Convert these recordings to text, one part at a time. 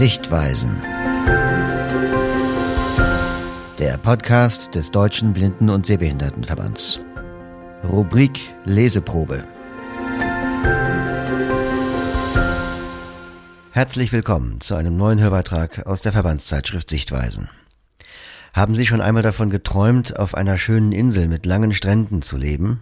Sichtweisen. Der Podcast des Deutschen Blinden- und Sehbehindertenverbands. Rubrik Leseprobe. Herzlich willkommen zu einem neuen Hörbeitrag aus der Verbandszeitschrift Sichtweisen. Haben Sie schon einmal davon geträumt, auf einer schönen Insel mit langen Stränden zu leben?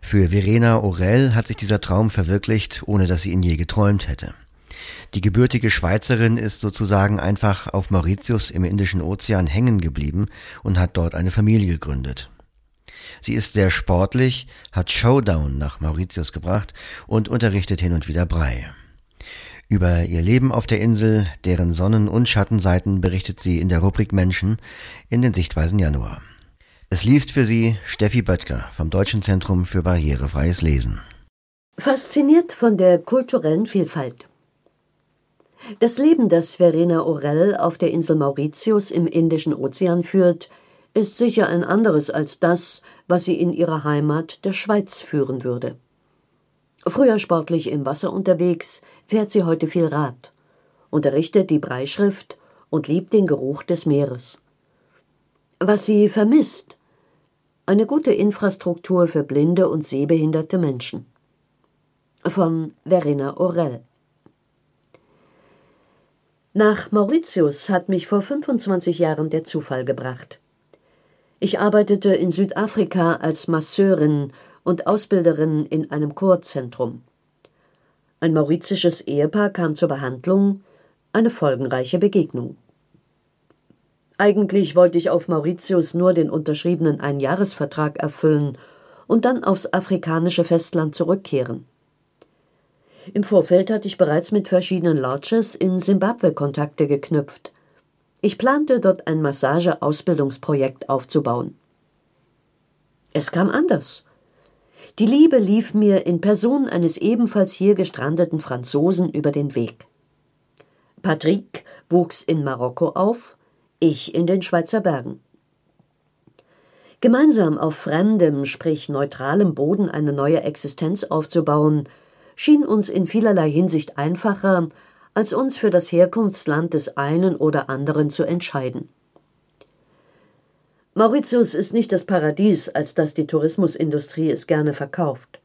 Für Verena Orell hat sich dieser Traum verwirklicht, ohne dass sie ihn je geträumt hätte. Die gebürtige Schweizerin ist sozusagen einfach auf Mauritius im Indischen Ozean hängen geblieben und hat dort eine Familie gegründet. Sie ist sehr sportlich, hat Showdown nach Mauritius gebracht und unterrichtet hin und wieder Brei. Über ihr Leben auf der Insel, deren Sonnen- und Schattenseiten berichtet sie in der Rubrik Menschen in den Sichtweisen Januar. Es liest für Sie Steffi Böttger vom Deutschen Zentrum für barrierefreies Lesen. Fasziniert von der kulturellen Vielfalt. Das Leben, das Verena Orell auf der Insel Mauritius im Indischen Ozean führt, ist sicher ein anderes als das, was sie in ihrer Heimat der Schweiz führen würde. Früher sportlich im Wasser unterwegs, fährt sie heute viel Rad, unterrichtet die Breischrift und liebt den Geruch des Meeres. Was sie vermisst, eine gute Infrastruktur für blinde und sehbehinderte Menschen. Von Verena Orell Nach Mauritius hat mich vor 25 Jahren der Zufall gebracht. Ich arbeitete in Südafrika als Masseurin und Ausbilderin in einem Chorzentrum. Ein mauritisches Ehepaar kam zur Behandlung, eine folgenreiche Begegnung. Eigentlich wollte ich auf Mauritius nur den unterschriebenen Einjahresvertrag erfüllen und dann aufs afrikanische Festland zurückkehren. Im Vorfeld hatte ich bereits mit verschiedenen Lodges in Simbabwe Kontakte geknüpft. Ich plante, dort ein Massage-Ausbildungsprojekt aufzubauen. Es kam anders. Die Liebe lief mir in Person eines ebenfalls hier gestrandeten Franzosen über den Weg. Patrick wuchs in Marokko auf, ich in den Schweizer Bergen. Gemeinsam auf fremdem, sprich neutralem Boden eine neue Existenz aufzubauen, schien uns in vielerlei Hinsicht einfacher, als uns für das Herkunftsland des einen oder anderen zu entscheiden. Mauritius ist nicht das Paradies, als das die Tourismusindustrie es gerne verkauft.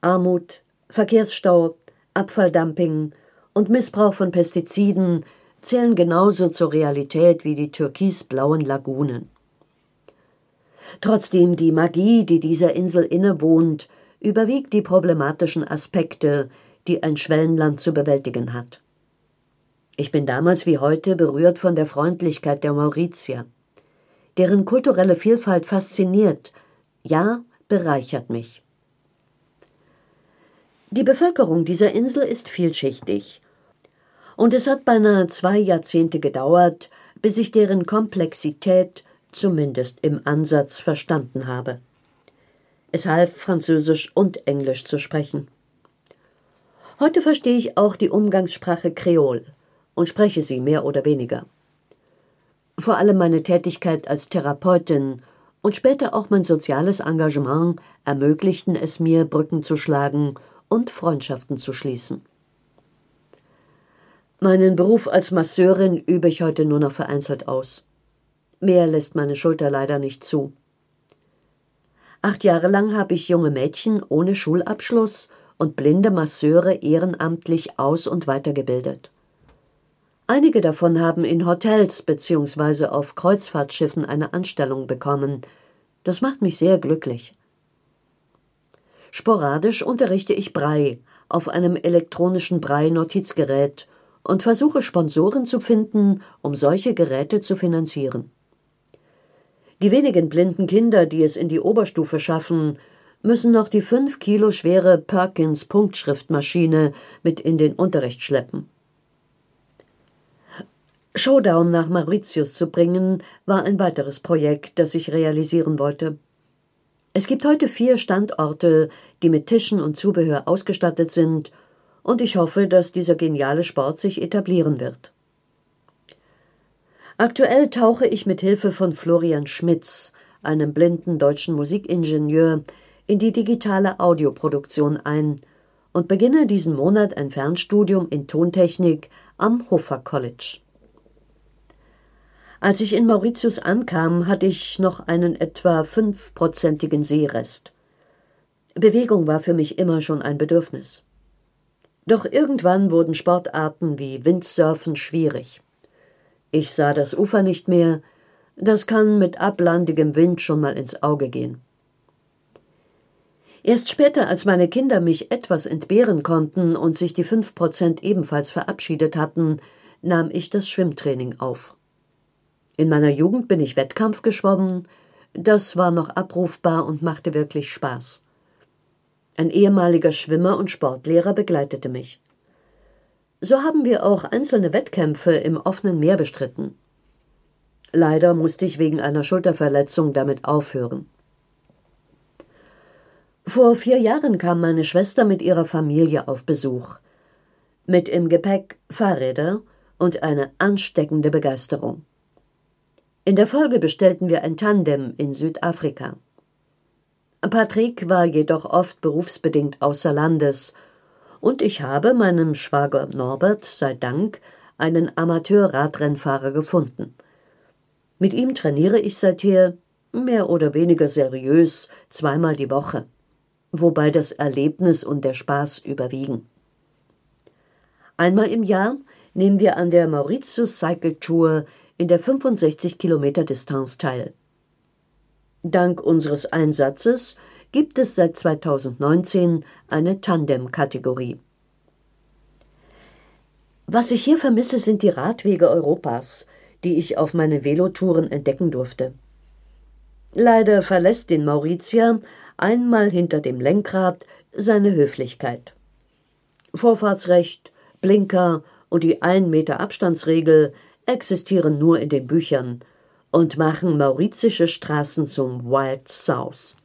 Armut, Verkehrsstau, Abfalldumping und Missbrauch von Pestiziden zählen genauso zur Realität wie die türkisblauen Lagunen. Trotzdem die Magie, die dieser Insel innewohnt, überwiegt die problematischen Aspekte, die ein Schwellenland zu bewältigen hat. Ich bin damals wie heute berührt von der Freundlichkeit der Mauritier. Deren kulturelle Vielfalt fasziniert, ja, bereichert mich. Die Bevölkerung dieser Insel ist vielschichtig und es hat beinahe zwei Jahrzehnte gedauert, bis ich deren Komplexität zumindest im Ansatz verstanden habe. Es half, Französisch und Englisch zu sprechen. Heute verstehe ich auch die Umgangssprache Kreol und spreche sie mehr oder weniger. Vor allem meine Tätigkeit als Therapeutin und später auch mein soziales Engagement ermöglichten es mir, Brücken zu schlagen und Freundschaften zu schließen. Meinen Beruf als Masseurin übe ich heute nur noch vereinzelt aus. Mehr lässt meine Schulter leider nicht zu. Acht Jahre lang habe ich junge Mädchen ohne Schulabschluss und blinde Masseure ehrenamtlich aus- und weitergebildet. Einige davon haben in Hotels bzw. auf Kreuzfahrtschiffen eine Anstellung bekommen. Das macht mich sehr glücklich. Sporadisch unterrichte ich Brei auf einem elektronischen Brei-Notizgerät und versuche Sponsoren zu finden, um solche Geräte zu finanzieren. Die wenigen blinden Kinder, die es in die Oberstufe schaffen, müssen noch die fünf Kilo schwere Perkins Punktschriftmaschine mit in den Unterricht schleppen. Showdown nach Mauritius zu bringen, war ein weiteres Projekt, das ich realisieren wollte. Es gibt heute vier Standorte, die mit Tischen und Zubehör ausgestattet sind und ich hoffe, dass dieser geniale Sport sich etablieren wird. Aktuell tauche ich mit Hilfe von Florian Schmitz, einem blinden deutschen Musikingenieur, in die digitale Audioproduktion ein und beginne diesen Monat ein Fernstudium in Tontechnik am Hofer College. Als ich in Mauritius ankam, hatte ich noch einen etwa fünfprozentigen Seerest. Bewegung war für mich immer schon ein Bedürfnis. Doch irgendwann wurden Sportarten wie Windsurfen schwierig. Ich sah das Ufer nicht mehr, das kann mit ablandigem Wind schon mal ins Auge gehen. Erst später, als meine Kinder mich etwas entbehren konnten und sich die fünf Prozent ebenfalls verabschiedet hatten, nahm ich das Schwimmtraining auf. In meiner Jugend bin ich Wettkampf geschwommen, das war noch abrufbar und machte wirklich Spaß. Ein ehemaliger Schwimmer und Sportlehrer begleitete mich. So haben wir auch einzelne Wettkämpfe im offenen Meer bestritten. Leider musste ich wegen einer Schulterverletzung damit aufhören. Vor vier Jahren kam meine Schwester mit ihrer Familie auf Besuch. Mit im Gepäck Fahrräder und eine ansteckende Begeisterung. In der Folge bestellten wir ein Tandem in Südafrika. Patrick war jedoch oft berufsbedingt außer Landes, und ich habe meinem Schwager Norbert sei Dank einen Amateur-Radrennfahrer gefunden. Mit ihm trainiere ich seither mehr oder weniger seriös zweimal die Woche, wobei das Erlebnis und der Spaß überwiegen. Einmal im Jahr nehmen wir an der Mauritius Cycle Tour in der 65 Kilometer Distanz teil. Dank unseres Einsatzes gibt es seit 2019 eine Tandem-Kategorie. Was ich hier vermisse, sind die Radwege Europas, die ich auf meinen Velotouren entdecken durfte. Leider verlässt den Mauritier einmal hinter dem Lenkrad seine Höflichkeit. Vorfahrtsrecht, Blinker und die 1 Meter Abstandsregel existieren nur in den Büchern und machen mauritische Straßen zum Wild South.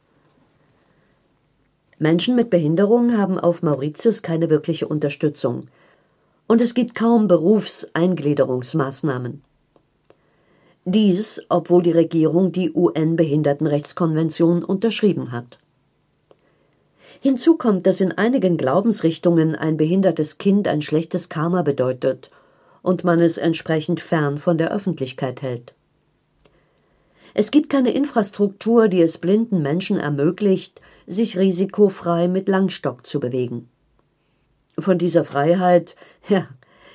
Menschen mit Behinderung haben auf Mauritius keine wirkliche Unterstützung. Und es gibt kaum Berufseingliederungsmaßnahmen. Dies, obwohl die Regierung die UN-Behindertenrechtskonvention unterschrieben hat. Hinzu kommt, dass in einigen Glaubensrichtungen ein behindertes Kind ein schlechtes Karma bedeutet und man es entsprechend fern von der Öffentlichkeit hält. Es gibt keine Infrastruktur, die es blinden Menschen ermöglicht, sich risikofrei mit Langstock zu bewegen. Von dieser Freiheit, ja,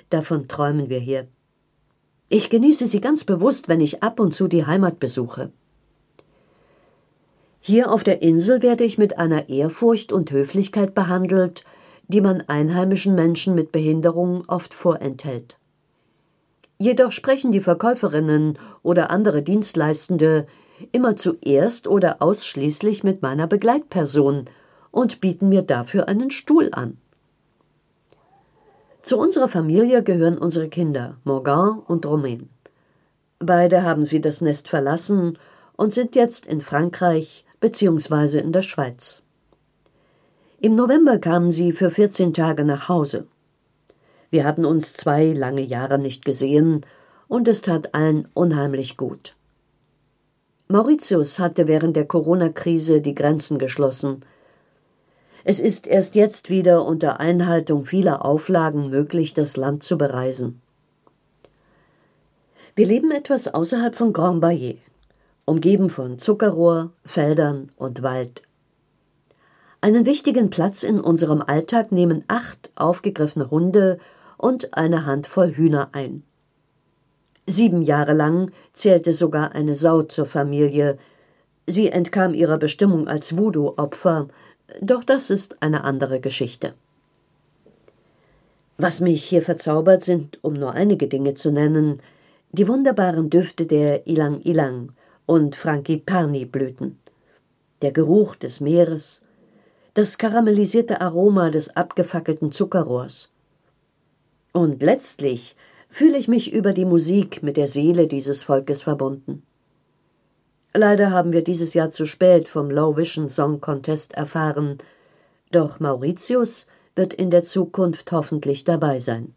davon träumen wir hier. Ich genieße sie ganz bewusst, wenn ich ab und zu die Heimat besuche. Hier auf der Insel werde ich mit einer Ehrfurcht und Höflichkeit behandelt, die man einheimischen Menschen mit Behinderung oft vorenthält. Jedoch sprechen die Verkäuferinnen oder andere Dienstleistende immer zuerst oder ausschließlich mit meiner Begleitperson und bieten mir dafür einen Stuhl an. Zu unserer Familie gehören unsere Kinder Morgan und Romain. Beide haben sie das Nest verlassen und sind jetzt in Frankreich bzw. in der Schweiz. Im November kamen sie für 14 Tage nach Hause. Wir hatten uns zwei lange Jahre nicht gesehen, und es tat allen unheimlich gut. Mauritius hatte während der Corona-Krise die Grenzen geschlossen. Es ist erst jetzt wieder unter Einhaltung vieler Auflagen möglich, das Land zu bereisen. Wir leben etwas außerhalb von Grand Baillet, umgeben von Zuckerrohr, Feldern und Wald. Einen wichtigen Platz in unserem Alltag nehmen acht aufgegriffene Hunde und eine Handvoll Hühner ein. Sieben Jahre lang zählte sogar eine Sau zur Familie. Sie entkam ihrer Bestimmung als Voodoo-Opfer, doch das ist eine andere Geschichte. Was mich hier verzaubert, sind, um nur einige Dinge zu nennen, die wunderbaren Düfte der Ilang-Ilang und Frangipani-Blüten, der Geruch des Meeres, das karamellisierte Aroma des abgefackelten Zuckerrohrs, und letztlich fühle ich mich über die Musik mit der Seele dieses Volkes verbunden. Leider haben wir dieses Jahr zu spät vom Low Vision Song Contest erfahren, doch Mauritius wird in der Zukunft hoffentlich dabei sein.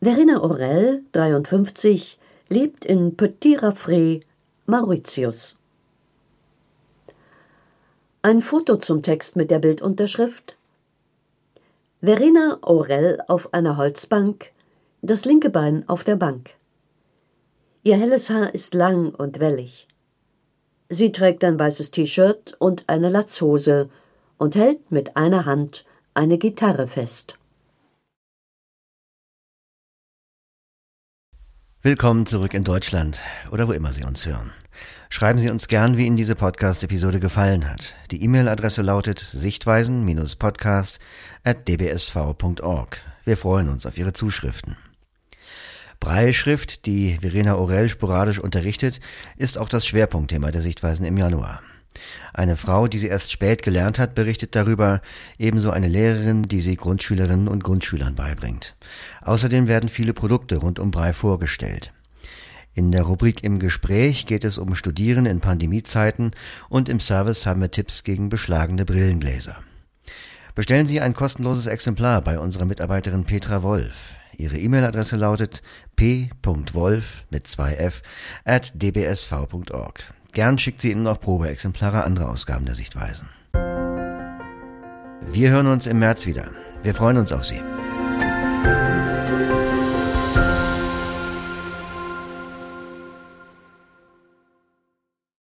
Verena Aurel, 53, lebt in Petit Raffray, Mauritius. Ein Foto zum Text mit der Bildunterschrift Verena Aurel auf einer Holzbank, das linke Bein auf der Bank. Ihr helles Haar ist lang und wellig. Sie trägt ein weißes T-Shirt und eine Latzhose und hält mit einer Hand eine Gitarre fest. Willkommen zurück in Deutschland oder wo immer Sie uns hören. Schreiben Sie uns gern, wie Ihnen diese Podcast-Episode gefallen hat. Die E-Mail-Adresse lautet sichtweisen-podcast at dbsv.org. Wir freuen uns auf Ihre Zuschriften. Breilschrift, die Verena Orell sporadisch unterrichtet, ist auch das Schwerpunktthema der Sichtweisen im Januar. Eine Frau, die sie erst spät gelernt hat, berichtet darüber, ebenso eine Lehrerin, die sie Grundschülerinnen und Grundschülern beibringt. Außerdem werden viele Produkte rund um Brei vorgestellt. In der Rubrik Im Gespräch geht es um Studieren in Pandemiezeiten und im Service haben wir Tipps gegen beschlagene Brillengläser. Bestellen Sie ein kostenloses Exemplar bei unserer Mitarbeiterin Petra Wolf. Ihre E-Mail-Adresse lautet p.wolf mit 2f at dbsv.org. Gern schickt sie Ihnen auch Probeexemplare anderer Ausgaben der Sichtweisen. Wir hören uns im März wieder. Wir freuen uns auf Sie.